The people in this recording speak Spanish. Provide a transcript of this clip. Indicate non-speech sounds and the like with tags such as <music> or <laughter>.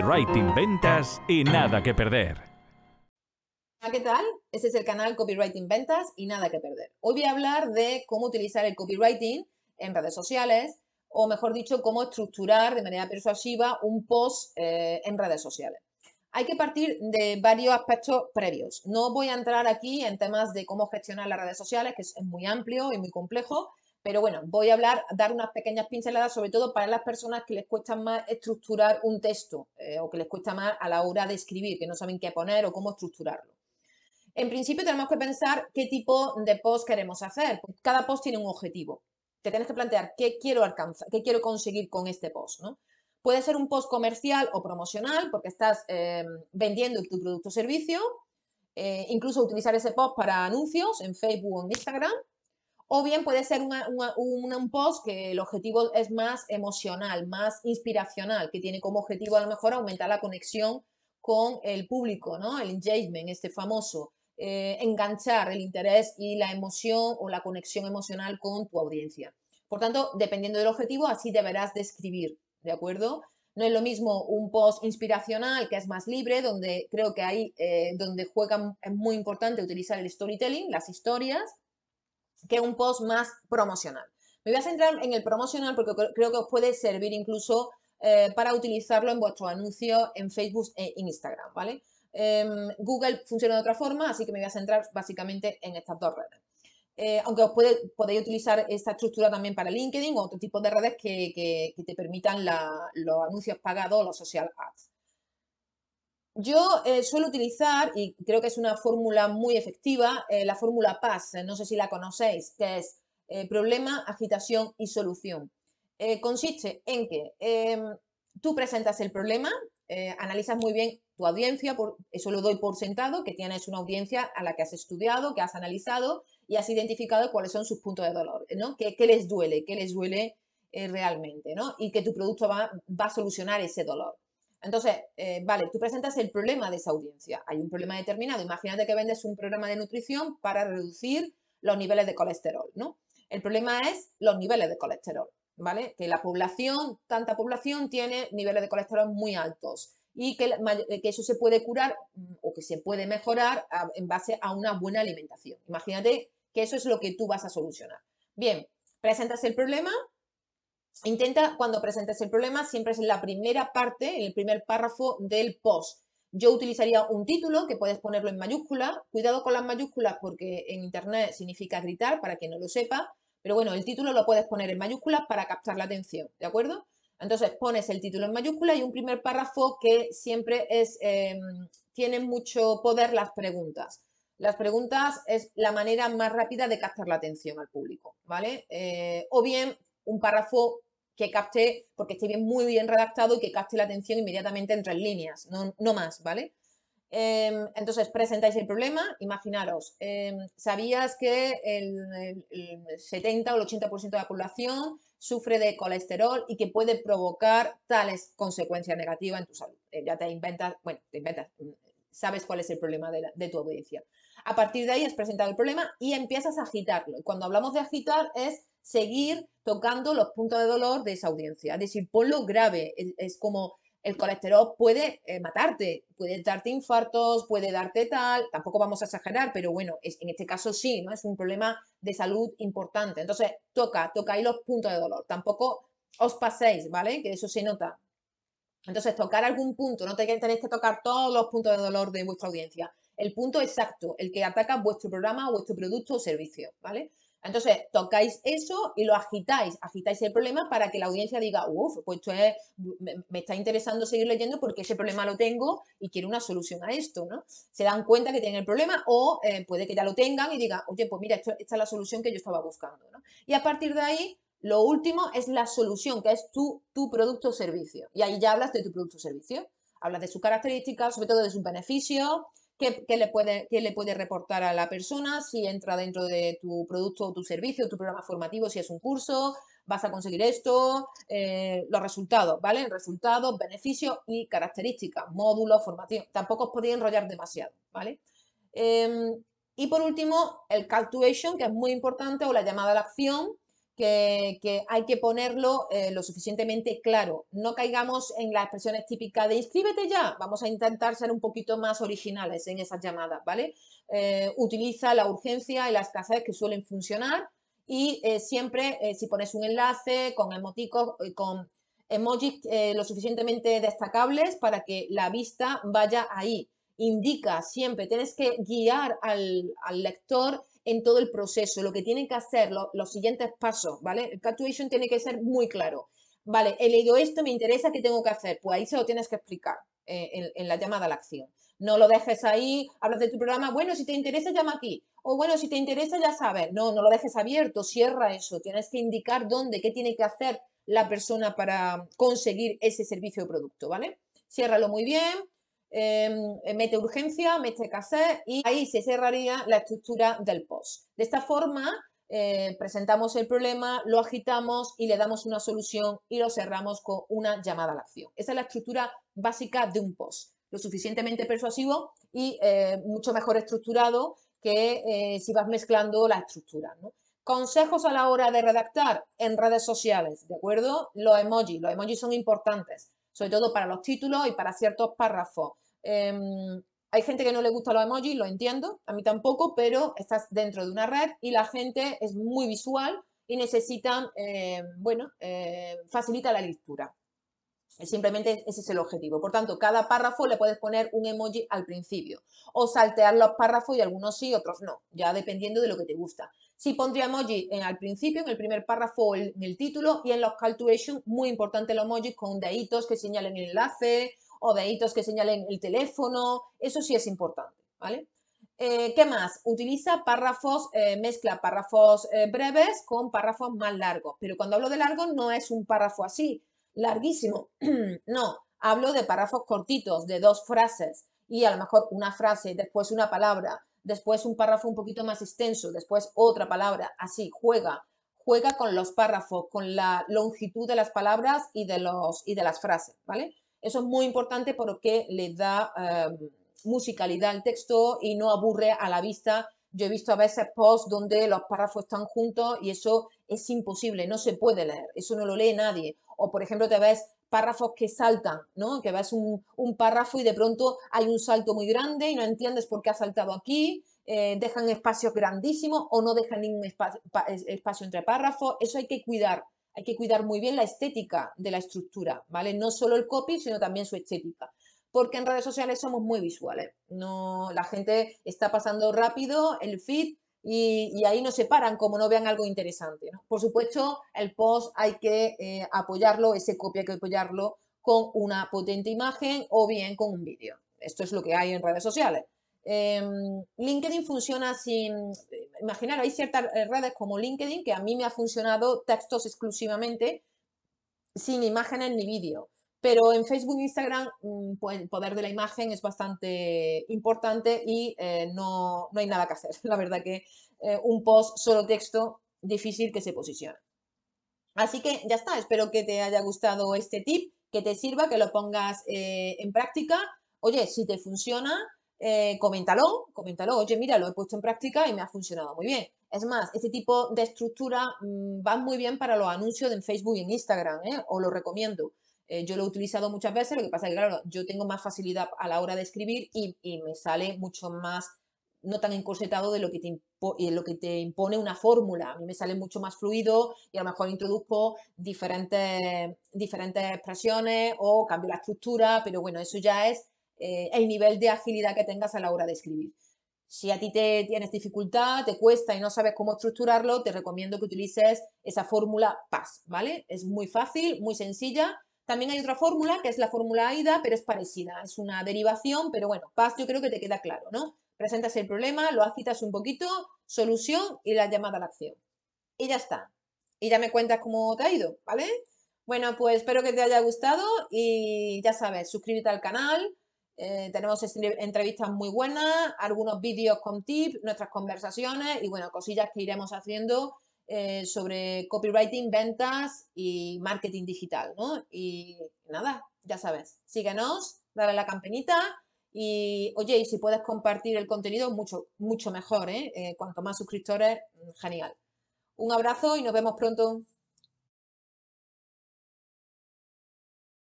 Copywriting Ventas y nada que perder. ¿qué tal? Este es el canal Copywriting Ventas y nada que perder. Hoy voy a hablar de cómo utilizar el copywriting en redes sociales o mejor dicho, cómo estructurar de manera persuasiva un post eh, en redes sociales. Hay que partir de varios aspectos previos. No voy a entrar aquí en temas de cómo gestionar las redes sociales, que es muy amplio y muy complejo, pero bueno, voy a hablar, dar unas pequeñas pinceladas, sobre todo para las personas que les cuesta más estructurar un texto eh, o que les cuesta más a la hora de escribir, que no saben qué poner o cómo estructurarlo. En principio tenemos que pensar qué tipo de post queremos hacer. Cada post tiene un objetivo. Te tienes que plantear qué quiero alcanzar, qué quiero conseguir con este post, ¿no? Puede ser un post comercial o promocional porque estás eh, vendiendo tu producto o servicio, eh, incluso utilizar ese post para anuncios en Facebook o en Instagram o bien puede ser un post que el objetivo es más emocional, más inspiracional, que tiene como objetivo a lo mejor aumentar la conexión con el público, ¿no? El engagement, este famoso, eh, enganchar el interés y la emoción o la conexión emocional con tu audiencia. Por tanto, dependiendo del objetivo, así deberás describir, ¿de acuerdo? No es lo mismo un post inspiracional que es más libre, donde creo que ahí, eh, donde juega, es muy importante utilizar el storytelling, las historias, que un post más promocional. Me voy a centrar en el promocional porque creo que os puede servir incluso eh, para utilizarlo en vuestro anuncio en Facebook e Instagram, ¿vale? Em, Google funciona de otra forma, así que me voy a centrar básicamente en estas dos redes. Eh, aunque os podéis utilizar esta estructura también para LinkedIn o otro tipo de redes que, te permitan los anuncios pagados o los social ads. Yo eh, suelo utilizar, y creo que es una fórmula muy efectiva, eh, la fórmula PAS, no sé si la conocéis, que es eh, problema, agitación y solución. consiste en que em, tú presentas el problema, analizas muy bien tu audiencia, por, eso lo doy por sentado, que tienes una audiencia a la que has estudiado, que has analizado y has identificado cuáles son sus puntos de dolor, ¿no? ¿Qué, les duele? ¿Qué les duele realmente? ¿no? Y que tu producto va a solucionar ese dolor. Entonces, eh, vale, tú presentas el problema de esa audiencia. Hay un problema determinado. Imagínate que vendes un programa de nutrición para reducir los niveles de colesterol, ¿no? El problema es los niveles de colesterol, ¿vale? Que la población, tanta población tiene niveles de colesterol muy altos y que, que eso se puede curar mm, o que se puede mejorar en base a una buena alimentación. Imagínate que eso es lo que tú vas a solucionar. Bien, presentas el problema, Intenta, cuando presentes el problema, siempre es en la primera parte, en el primer párrafo del post. Yo utilizaría un título que puedes ponerlo en mayúscula. Cuidado con las mayúsculas porque en Internet significa gritar, para quien no lo sepa. Pero bueno, el título lo puedes poner en mayúsculas para captar la atención, ¿de acuerdo? Entonces pones el título en mayúscula y un primer párrafo que siempre es, eh, tiene mucho poder las preguntas. Las preguntas es la manera más rápida de captar la atención al público, ¿vale? Eh, o bien un párrafo que capte, porque esté bien, muy bien redactado y que capte la atención inmediatamente entre líneas, no, más, ¿vale? Em, entonces, presentáis el problema, imaginaros, em, ¿sabías que el, 70 o el 80% de la población sufre de colesterol y que puede provocar tales consecuencias negativas en tu salud? Eh, ya te inventas, bueno, te inventas, sabes cuál es el problema de, tu audiencia. A partir de ahí has presentado el problema y empiezas a agitarlo. Cuando hablamos de agitar es seguir tocando los puntos de dolor de esa audiencia. Es decir, ponlo grave. Es, como el colesterol puede eh, matarte, puede darte infartos, puede darte tal, tampoco vamos a exagerar, pero bueno, en este caso sí, ¿no? Es un problema de salud importante. Entonces, toca, toca ahí los puntos de dolor. Tampoco os paséis, ¿vale? Que eso se nota. Entonces, tocar algún punto, no tenéis que tocar todos los puntos de dolor de vuestra audiencia. El punto exacto, el que ataca vuestro programa, vuestro producto o servicio, ¿vale? Entonces, tocáis eso y lo agitáis, agitáis el problema para que la audiencia diga, uff, pues esto es, me, está interesando seguir leyendo porque ese problema lo tengo y quiero una solución a esto, ¿no? Se dan cuenta que tienen el problema o eh, puede que ya lo tengan y digan, oye, pues mira, esta es la solución que yo estaba buscando, ¿no? Y a partir de ahí, lo último es la solución, que es tu, tu producto o servicio. Y ahí ya hablas de tu producto o servicio. Hablas de sus características, sobre todo de sus beneficios, qué, le puede, le puede reportar a la persona, si entra dentro de tu producto o tu servicio, tu programa formativo, si es un curso, vas a conseguir esto, eh, los resultados, ¿vale? Resultados, beneficios y características, módulos, formación. Tampoco os podéis enrollar demasiado, ¿vale? Em, y por último, el call to action, que es muy importante, o la llamada a la acción, que, hay que ponerlo eh, lo suficientemente claro. No caigamos en las expresiones típicas de inscríbete ya. Vamos a intentar ser un poquito más originales en esas llamadas, ¿vale? Eh, utiliza la urgencia y las escasez que suelen funcionar y eh, siempre si pones un enlace con emoticos, con emojis lo suficientemente destacables para que la vista vaya ahí. Indica siempre, tienes que guiar al, al lector en todo el proceso, lo que tienen que hacer, los siguientes pasos, ¿vale? El call tiene que ser muy claro. Vale, he leído esto, me interesa, ¿qué tengo que hacer? Pues ahí se lo tienes que explicar eh, en, la llamada a la acción. No lo dejes ahí, hablas de tu programa, bueno, si te interesa, llama aquí. O bueno, si te interesa, ya sabes. No, no lo dejes abierto, cierra eso. Tienes que indicar dónde, qué tiene que hacer la persona para conseguir ese servicio o producto, ¿vale? Ciérralo muy bien, Em, mete urgencia, mete cassette y ahí se cerraría la estructura del post. De esta forma, eh, presentamos el problema, lo agitamos y le damos una solución y lo cerramos con una llamada a la acción. Esa es la estructura básica de un post, lo suficientemente persuasivo y eh, mucho mejor estructurado que eh, si vas mezclando la estructura. Consejos a la hora de redactar en redes sociales, ¿de acuerdo? Los emojis, los emojis son importantes sobre todo para los títulos y para ciertos párrafos. Em, hay gente que no le gusta los emojis, lo entiendo, a mí tampoco, pero estás dentro de una red y la gente es muy visual y necesitan, em, bueno, eh, facilita la lectura. Simplemente ese es el objetivo. Por tanto, cada párrafo le puedes poner un emoji al principio o saltear los párrafos y algunos sí, otros no, ya dependiendo de lo que te gusta. Sí pondría emoji al principio, en el primer párrafo en el título y en los call muy importante los emojis con deditos que señalen el enlace o deditos que señalen el teléfono, eso sí es importante, ¿vale? Eh, ¿Qué más? Utiliza párrafos, eh, mezcla párrafos eh, breves con párrafos más largos, pero cuando hablo de largo no es un párrafo así, larguísimo, <clears throat> no, hablo de párrafos cortitos, de dos frases y a lo mejor una frase, después una palabra, después un párrafo un poquito más extenso, después otra palabra, así, juega, juega con los párrafos, con la longitud de las palabras y de, los, y de las frases, ¿vale? Eso es muy importante porque le da em, musicalidad al texto y no aburre a la vista. Yo he visto a veces posts donde los párrafos están juntos y eso es imposible, no se puede leer, eso no lo lee nadie. O, por ejemplo, te ves párrafos que saltan, ¿no? Que ves un, párrafo y de pronto hay un salto muy grande y no entiendes por qué ha saltado aquí, eh, dejan espacios grandísimos o no dejan ningún espacio entre párrafos. Eso hay que cuidar hay que cuidar muy bien la estética de la estructura, ¿vale? No solo el copy, sino también su estética. Porque en redes sociales somos muy visuales. No, la gente está pasando rápido el feed y, ahí no se paran como no vean algo interesante. Por supuesto, el post hay que eh, apoyarlo, ese copy hay que apoyarlo con una potente imagen o bien con un vídeo. Esto es lo que hay en redes sociales. Em, LinkedIn funciona sin, imaginar, hay ciertas redes como LinkedIn que a mí me ha funcionado textos exclusivamente sin imágenes ni vídeo. Pero en Facebook e Instagram mm, el poder de la imagen es bastante importante y eh, no, hay nada que hacer. <laughs> La verdad que eh, un post solo texto difícil que se posicione. Así que ya está, espero que te haya gustado este tip, que te sirva, que lo pongas eh, en práctica. Oye, si te funciona, coméntalo, coméntalo, oye, mira, lo he puesto en práctica y me ha funcionado muy bien. Es más, este tipo de estructura mm, va muy bien para los anuncios en Facebook y en Instagram, ¿eh? os lo recomiendo. Eh, yo lo he utilizado muchas veces, lo que pasa es que, claro, yo tengo más facilidad a la hora de escribir y, me sale mucho más, no tan encorsetado de lo que, te lo que te impone una fórmula. A mí me sale mucho más fluido y a lo mejor introduzco diferentes, diferentes expresiones o cambio la estructura, pero bueno, eso ya es eh, el nivel de agilidad que tengas a la hora de escribir. Si a ti te tienes dificultad, te cuesta y no sabes cómo estructurarlo, te recomiendo que utilices esa fórmula PAS, ¿vale? Es muy fácil, muy sencilla. También hay otra fórmula, que es la fórmula AIDA, pero es parecida, es una derivación, pero bueno, PAS yo creo que te queda claro, ¿no? Presentas el problema, lo agitas un poquito, solución y la llamada a la acción. Y ya está. Y ya me cuentas cómo te ha ido, ¿vale? Bueno, pues espero que te haya gustado y ya sabes, suscríbete al canal, eh, tenemos entrevistas muy buenas, algunos vídeos con tips, nuestras conversaciones y bueno, cosillas que iremos haciendo eh, sobre copywriting, ventas y marketing digital, ¿no? Y nada, ya sabes, síguenos, dale a la campanita y oye, y si puedes compartir el contenido, mucho, mucho mejor, ¿eh? cuanto más suscriptores, genial. Un abrazo y nos vemos pronto.